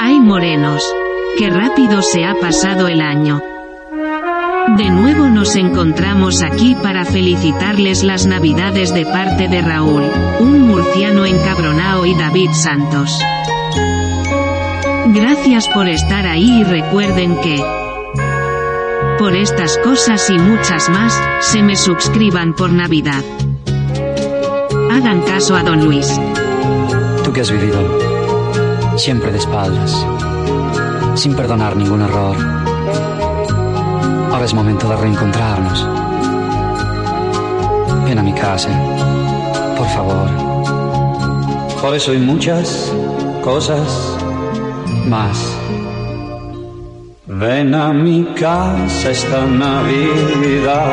Ay morenos, qué rápido se ha pasado el año. De nuevo nos encontramos aquí para felicitarles las navidades de parte de Raúl, un murciano encabronao y David Santos. Gracias por estar ahí y recuerden que... Por estas cosas y muchas más, se me suscriban por Navidad. Hagan caso a don Luis. Tú que has vivido siempre de espaldas, sin perdonar ningún error. Ahora es momento de reencontrarnos. Ven a mi casa, por favor. Por eso hay muchas cosas más. Ven a mi casa esta Navidad.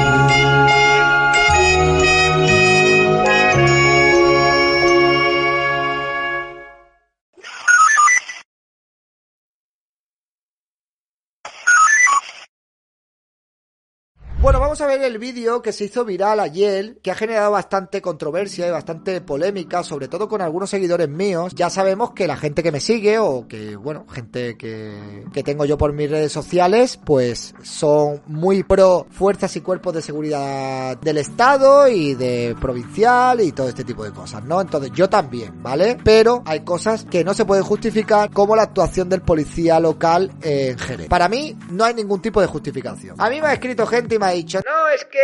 Vamos a ver el vídeo que se hizo viral ayer, que ha generado bastante controversia y bastante polémica, sobre todo con algunos seguidores míos. Ya sabemos que la gente que me sigue o que, bueno, gente que, que tengo yo por mis redes sociales, pues son muy pro fuerzas y cuerpos de seguridad del Estado y de provincial y todo este tipo de cosas, ¿no? Entonces yo también, ¿vale? Pero hay cosas que no se pueden justificar como la actuación del policía local en Jerez. Para mí no hay ningún tipo de justificación. A mí me ha escrito gente y me ha dicho, no, es que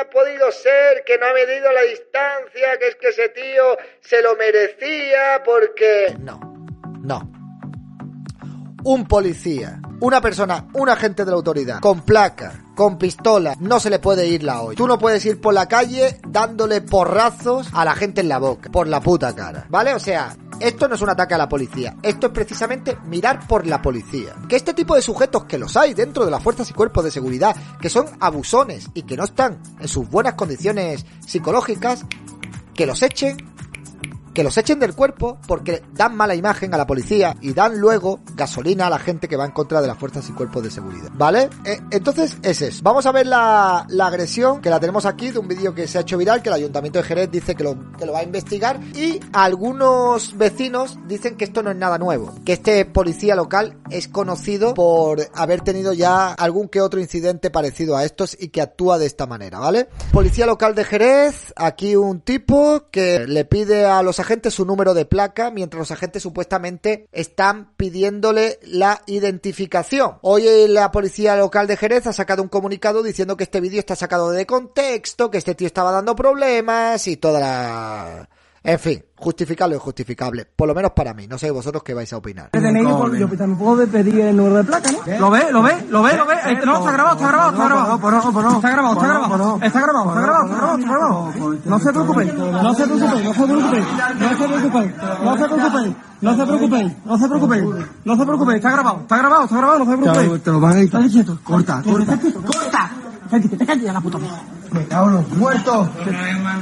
ha podido ser que no ha medido la distancia, que es que ese tío se lo merecía porque... No, no. Un policía, una persona, un agente de la autoridad, con placa, con pistola, no se le puede ir la olla. Tú no puedes ir por la calle dándole porrazos a la gente en la boca, por la puta cara, ¿vale? O sea, esto no es un ataque a la policía, esto es precisamente mirar por la policía. Que este tipo de sujetos que los hay dentro de las fuerzas y cuerpos de seguridad, que son abusones y que no están en sus buenas condiciones psicológicas, que los echen que los echen del cuerpo porque dan mala imagen a la policía y dan luego gasolina a la gente que va en contra de las fuerzas y cuerpos de seguridad. ¿Vale? Eh, entonces es eso. Vamos a ver la, la, agresión que la tenemos aquí de un vídeo que se ha hecho viral que el Ayuntamiento de Jerez dice que lo, que lo va a investigar y algunos vecinos dicen que esto no es nada nuevo. Que este policía local es conocido por haber tenido ya algún que otro incidente parecido a estos y que actúa de esta manera, ¿vale? Policía local de Jerez, aquí un tipo que le pide a los agentes su número de placa, mientras los agentes supuestamente están pidiéndole la identificación. Hoy la policía local de Jerez ha sacado un comunicado diciendo que este vídeo está sacado de contexto, que este tío estaba dando problemas y toda la... En fin, justificable o injustificable. Por lo menos para mí. No sé vosotros qué vais a opinar. Yo también puedo pedir el número de placa, ¿no? ¿Lo ve? ¿Lo ve? ¿Lo ve? ¿Lo ve? No, está grabado, está grabado, está grabado. Está grabado, está grabado. Está grabado, está grabado, está grabado. No se preocupen, no se preocupen, no se preocupen, no se preocupen, no se preocupen. No se preocupen, no se preocupen, no se preocupen, está grabado, está grabado, está grabado, no se preocupen. Te lo van a editar. Corta, corta, Que te calles la puta boca. Me cago en los muertos.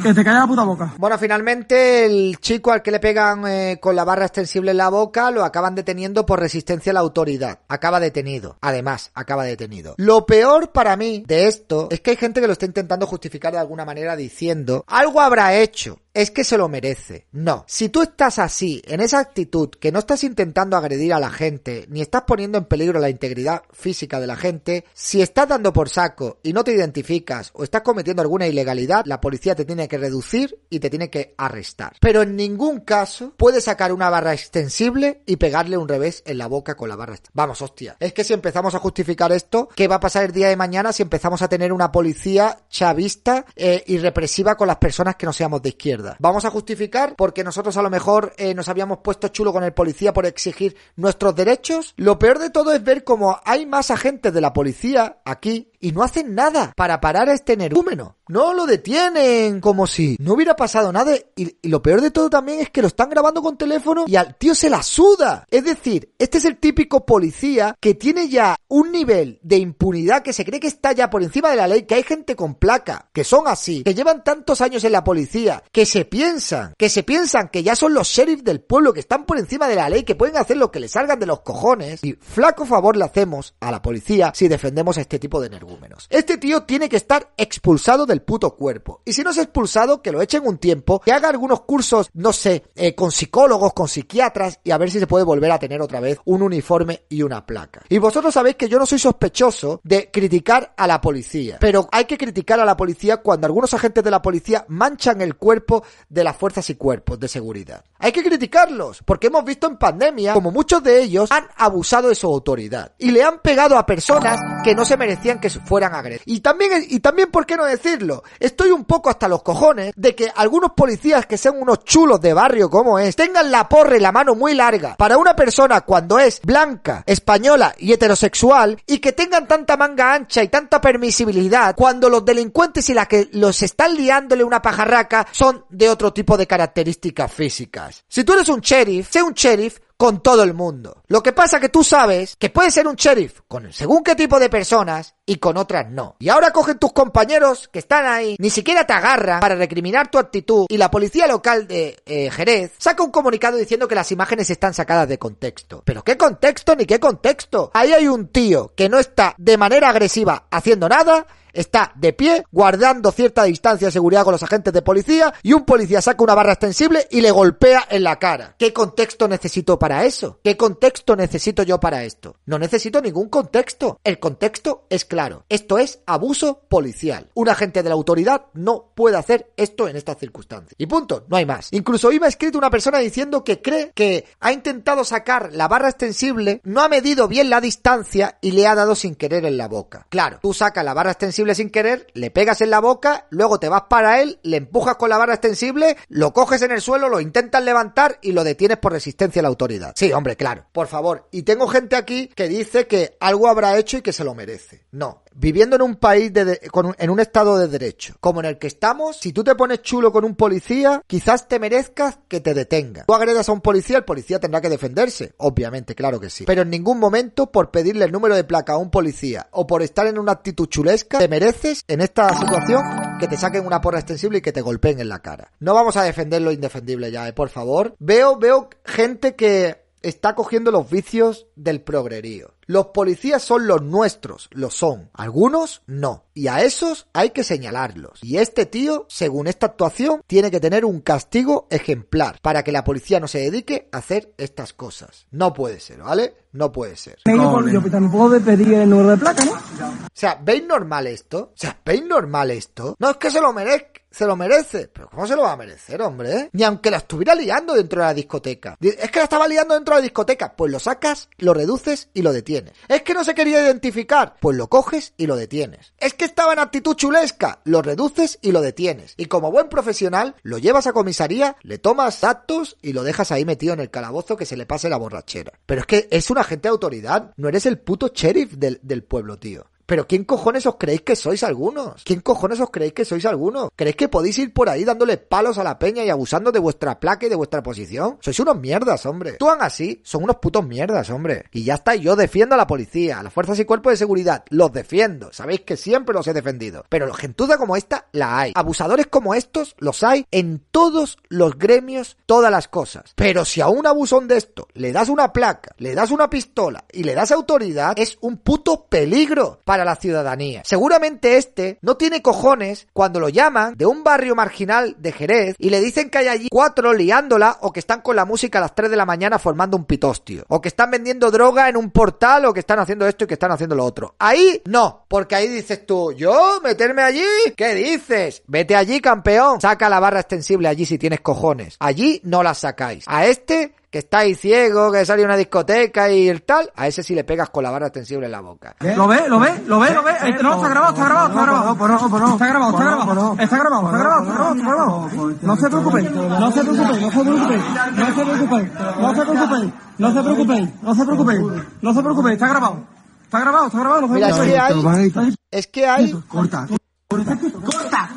Que te calles la puta boca. Bueno, finalmente el chico al que le pegan eh, con la barra extensible en la boca lo acaban deteniendo por resistencia a la autoridad. Acaba detenido. Además, acaba detenido. Lo peor para mí de esto es que hay gente que lo está intentando justificar de alguna manera diciendo algo habrá hecho es que se lo merece. No. Si tú estás así, en esa actitud, que no estás intentando agredir a la gente, ni estás poniendo en peligro la integridad física de la gente, si estás dando por saco y no te identificas o estás cometiendo alguna ilegalidad, la policía te tiene que reducir y te tiene que arrestar. Pero en ningún caso puedes sacar una barra extensible y pegarle un revés en la boca con la barra. Vamos, hostia. Es que si empezamos a justificar esto, ¿qué va a pasar el día de mañana si empezamos a tener una policía chavista eh, y represiva con las personas que no seamos de izquierda? ¿Vamos a justificar porque nosotros a lo mejor eh, nos habíamos puesto chulo con el policía por exigir nuestros derechos? Lo peor de todo es ver cómo hay más agentes de la policía aquí y no hacen nada para parar a este energúmeno. No lo detienen como si no hubiera pasado nada. Y, lo peor de todo también es que lo están grabando con teléfono y al tío se la suda. Es decir, este es el típico policía que tiene ya un nivel de impunidad que se cree que está ya por encima de la ley, que hay gente con placa, que son así, que llevan tantos años en la policía, que se piensan, que se piensan que ya son los sheriff del pueblo, que están por encima de la ley, que pueden hacer lo que les salgan de los cojones. Y flaco favor le hacemos a la policía si defendemos a este tipo de energúmenos. Este tío tiene que estar expulsado del puto cuerpo. Y si no es expulsado, que lo echen un tiempo, que haga algunos cursos, no sé, eh, con psicólogos, con psiquiatras, y a ver si se puede volver a tener otra vez un uniforme y una placa. Y vosotros sabéis que yo no soy sospechoso de criticar a la policía, pero hay que criticar a la policía cuando algunos agentes de la policía manchan el cuerpo de las fuerzas y cuerpos de seguridad. Hay que criticarlos, porque hemos visto en pandemia como muchos de ellos han abusado de su autoridad y le han pegado a personas que no se merecían que fueran agredidos. Y también, y también, ¿por qué no decirlo? Estoy un poco hasta los cojones de que algunos policías que sean unos chulos de barrio como es, tengan la porra y la mano muy larga para una persona cuando es blanca, española y heterosexual y que tengan tanta manga ancha y tanta permisibilidad cuando los delincuentes y las que los están liándole una pajarraca son de otro tipo de características físicas. Si tú eres un sheriff, sé un sheriff con todo el mundo. Lo que pasa que tú sabes que puedes ser un sheriff con según qué tipo de personas y con otras no. Y ahora cogen tus compañeros que están ahí, ni siquiera te agarran para recriminar tu actitud y la policía local de eh, Jerez saca un comunicado diciendo que las imágenes están sacadas de contexto. ¿Pero qué contexto ni qué contexto? Ahí hay un tío que no está de manera agresiva haciendo nada está de pie, guardando cierta distancia de seguridad con los agentes de policía, y un policía saca una barra extensible y le golpea en la cara. ¿Qué contexto necesito para eso? ¿Qué contexto necesito yo para esto? No necesito ningún contexto. El contexto es claro. Esto es abuso policial. Un agente de la autoridad no puede hacer esto en estas circunstancias. Y punto, no hay más. Incluso hoy me ha escrito una persona diciendo que cree que ha intentado sacar la barra extensible, no ha medido bien la distancia y le ha dado sin querer en la boca. Claro, tú sacas la barra extensible sin querer, le pegas en la boca, luego te vas para él, le empujas con la barra extensible, lo coges en el suelo, lo intentas levantar y lo detienes por resistencia a la autoridad. Sí, hombre, claro, por favor. Y tengo gente aquí que dice que algo habrá hecho y que se lo merece. No, viviendo en un país de, en un estado de derecho como en el que estamos, si tú te pones chulo con un policía, quizás te merezcas que te detenga. Tú agredas a un policía, el policía tendrá que defenderse, obviamente, claro que sí. Pero en ningún momento por pedirle el número de placa a un policía o por estar en una actitud chulesca, te mereces en esta situación que te saquen una porra extensible y que te golpeen en la cara. No vamos a defender lo indefendible ya, eh, por favor. Veo, veo gente que está cogiendo los vicios del progrerío. Los policías son los nuestros, lo son. Algunos no. Y a esos hay que señalarlos. Y este tío, según esta actuación, tiene que tener un castigo ejemplar para que la policía no se dedique a hacer estas cosas. No puede ser, ¿vale? No puede ser. Yo tampoco pedir el número de placa, ¿no? O sea, ¿veis normal esto? O sea, ¿veis normal esto? No es que se lo merezca se lo merece. Pero ¿cómo se lo va a merecer, hombre? Ni aunque la estuviera liando dentro de la discoteca. Es que la estaba liando dentro de la discoteca. Pues lo sacas, lo reduces y lo detienes. Es que no se quería identificar. Pues lo coges y lo detienes. Es que estaba en actitud chulesca. Lo reduces y lo detienes. Y como buen profesional, lo llevas a comisaría, le tomas datos y lo dejas ahí metido en el calabozo que se le pase la borrachera. Pero es que es un agente de autoridad. No eres el puto sheriff del, del pueblo, tío. Pero ¿quién cojones os creéis que sois algunos? ¿Quién cojones os creéis que sois algunos? ¿Creéis que podéis ir por ahí dándole palos a la peña y abusando de vuestra placa y de vuestra posición? Sois unos mierdas, hombre. Actúan así, son unos putos mierdas, hombre. Y ya está, yo defiendo a la policía, a las fuerzas y cuerpos de seguridad, los defiendo. Sabéis que siempre los he defendido. Pero gentuza como esta la hay. Abusadores como estos los hay en todos los gremios, todas las cosas. Pero si a un abusón de esto le das una placa, le das una pistola y le das autoridad, es un puto peligro para para la ciudadanía. Seguramente este no tiene cojones cuando lo llaman de un barrio marginal de Jerez y le dicen que hay allí cuatro liándola o que están con la música a las 3 de la mañana formando un pitostio. O que están vendiendo droga en un portal o que están haciendo esto y que están haciendo lo otro. Ahí no, porque ahí dices tú, ¿yo? ¿Meterme allí? ¿Qué dices? Vete allí, campeón. Saca la barra extensible allí si tienes cojones. Allí no la sacáis. A este que está ahí ciego, que sale a una discoteca y el tal, a ese sí le pegas con la barra extensible en la boca. ¿Lo ve? ¿Lo ve? ¿Lo ve? ¿Lo ve? No, está grabado, está grabado, está grabado. Está grabado, está grabado. Está grabado, está grabado, está grabado, está grabado. No se preocupen, no se preocupen, no se preocupen, no se preocupen, no se preocupen, no se preocupen, no se preocupen, no se preocupen, está grabado. Está grabado, está grabado, no se Mira, es que hay, es que hay, Corta, corta, corta.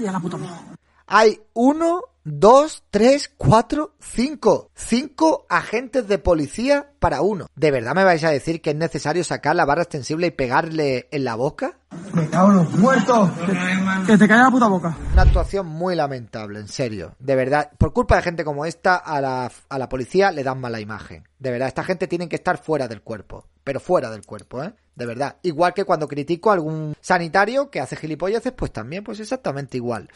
Ya la puta mierda. hay uno, dos, tres, cuatro, cinco. Cinco agentes de policía para uno. ¿De verdad me vais a decir que es necesario sacar la barra extensible y pegarle en la boca? Me cago en los muertos. Que te caiga la puta boca. Una actuación muy lamentable, en serio. De verdad, por culpa de gente como esta, a la, a la policía le dan mala imagen. De verdad, esta gente tiene que estar fuera del cuerpo. Pero fuera del cuerpo, ¿eh? De verdad. Igual que cuando critico a algún sanitario que hace gilipolleces, pues también, pues exactamente igual.